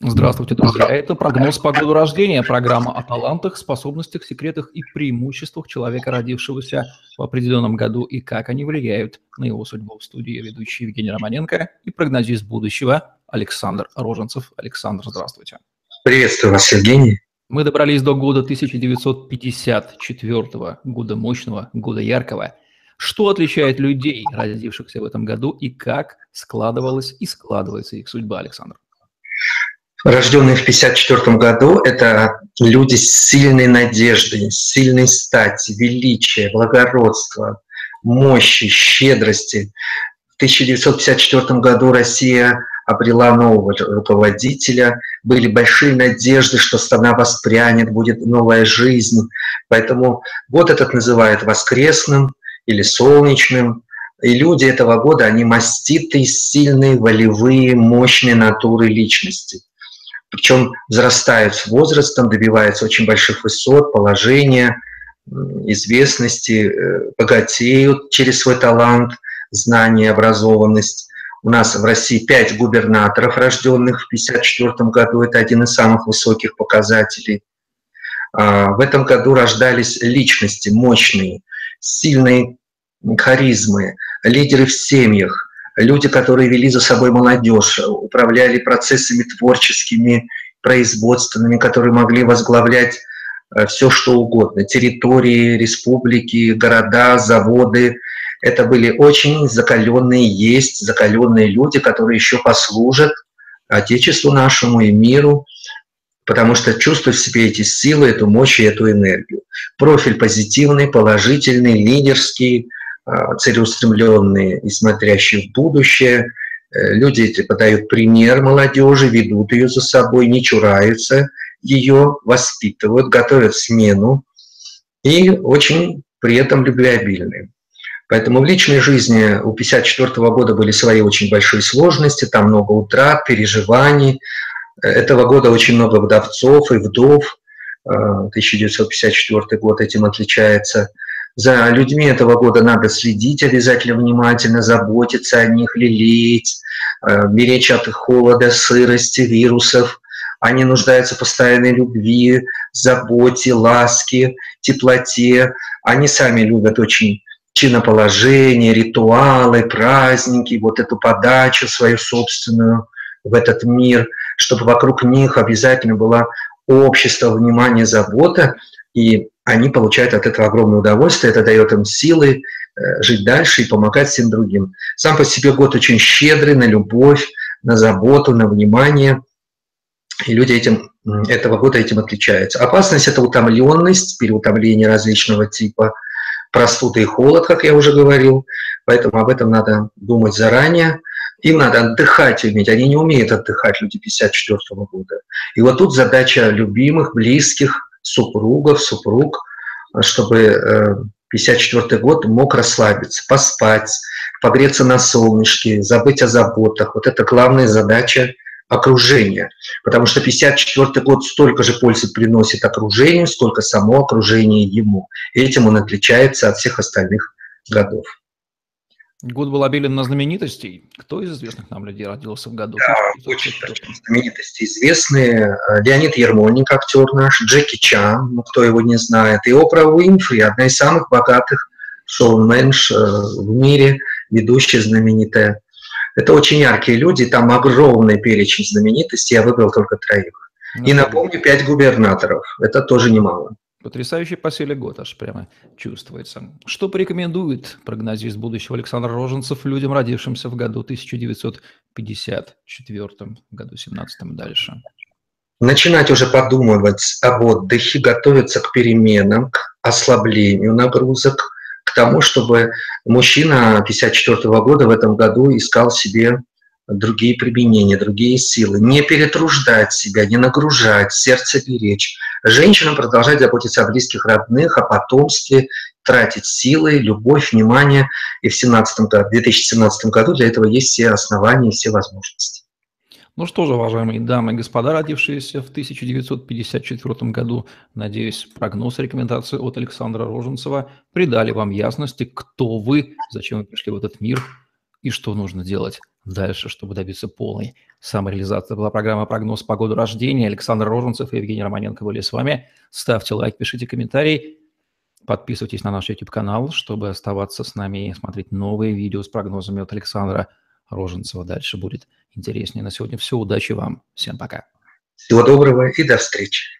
Здравствуйте, друзья. Это прогноз по году рождения, программа о талантах, способностях, секретах и преимуществах человека, родившегося в определенном году, и как они влияют на его судьбу. В студии ведущий Евгений Романенко и прогнозист будущего Александр Роженцев. Александр, здравствуйте. Приветствую вас, Евгений. Мы добрались до года 1954 года мощного, года яркого. Что отличает людей, родившихся в этом году, и как складывалась и складывается их судьба, Александр? Рожденные в 1954 году, это люди с сильной надеждой, сильной стати, величия, благородства, мощи, щедрости. В 1954 году Россия обрела нового руководителя, были большие надежды, что страна воспрянет, будет новая жизнь. Поэтому год этот называют воскресным или солнечным. И люди этого года, они маститые, сильные, волевые, мощные натуры личности причем взрастают с возрастом, добиваются очень больших высот, положения, известности, э, богатеют через свой талант, знание, образованность. У нас в России пять губернаторов, рожденных в 1954 году. Это один из самых высоких показателей. А, в этом году рождались личности мощные, сильные харизмы, лидеры в семьях, люди, которые вели за собой молодежь, управляли процессами творческими, производственными, которые могли возглавлять э, все, что угодно, территории, республики, города, заводы. Это были очень закаленные, есть закаленные люди, которые еще послужат Отечеству нашему и миру, потому что чувствуют в себе эти силы, эту мощь и эту энергию. Профиль позитивный, положительный, лидерский, целеустремленные и смотрящие в будущее. Э, люди эти подают пример молодежи, ведут ее за собой, не чураются ее, воспитывают, готовят смену и очень при этом любвеобильные. Поэтому в личной жизни у 1954 года были свои очень большие сложности, там много утрат, переживаний. Э, этого года очень много вдовцов и вдов. 1954 э, год этим отличается – за людьми этого года надо следить обязательно внимательно, заботиться о них, лелеять, э, беречь от холода, сырости, вирусов. Они нуждаются в постоянной любви, заботе, ласке, теплоте. Они сами любят очень чиноположение, ритуалы, праздники, вот эту подачу свою собственную в этот мир, чтобы вокруг них обязательно было общество, внимание, забота. И они получают от этого огромное удовольствие, это дает им силы э, жить дальше и помогать всем другим. Сам по себе год очень щедрый на любовь, на заботу, на внимание. И люди этим, этого года этим отличаются. Опасность – это утомленность, переутомление различного типа, простуда и холод, как я уже говорил. Поэтому об этом надо думать заранее. Им надо отдыхать уметь. Они не умеют отдыхать, люди 54 года. И вот тут задача любимых, близких – супругов, супруг, чтобы 54 э, год мог расслабиться, поспать, погреться на солнышке, забыть о заботах. Вот это главная задача окружения. Потому что 54 год столько же пользы приносит окружению, сколько само окружение ему. Этим он отличается от всех остальных годов. Год был обилен на знаменитостей. Кто из известных нам людей родился в году? Да, очень знаменитости известные. Леонид Ермольник, актер наш, Джеки Чан, ну кто его не знает, и Опра Уинфри, одна из самых богатых шоуменш э, в мире, ведущая знаменитая. Это очень яркие люди, там огромный перечень знаменитостей, я выбрал только троих. Ну, и напомню, пять губернаторов, это тоже немало. Потрясающий по силе год аж прямо чувствуется. Что порекомендует прогнозист будущего Александр Роженцев людям, родившимся в году 1954, году 17 и дальше? Начинать уже подумывать об отдыхе, готовиться к переменам, к ослаблению нагрузок, к тому, чтобы мужчина 54 года в этом году искал себе другие применения, другие силы. Не перетруждать себя, не нагружать, сердце беречь. Женщинам продолжать заботиться о близких, родных, о потомстве, тратить силы, любовь, внимание. И в 17 году, 2017 году для этого есть все основания и все возможности. Ну что же, уважаемые дамы и господа, родившиеся в 1954 году, надеюсь, прогноз и рекомендации от Александра Роженцева придали вам ясности, кто вы, зачем вы пришли в этот мир, и что нужно делать дальше, чтобы добиться полной самореализации. Это была программа «Прогноз по году рождения». Александр Роженцев и Евгений Романенко были с вами. Ставьте лайк, пишите комментарий. Подписывайтесь на наш YouTube-канал, чтобы оставаться с нами и смотреть новые видео с прогнозами от Александра Роженцева. Дальше будет интереснее. На сегодня все. Удачи вам. Всем пока. Всего доброго и до встречи.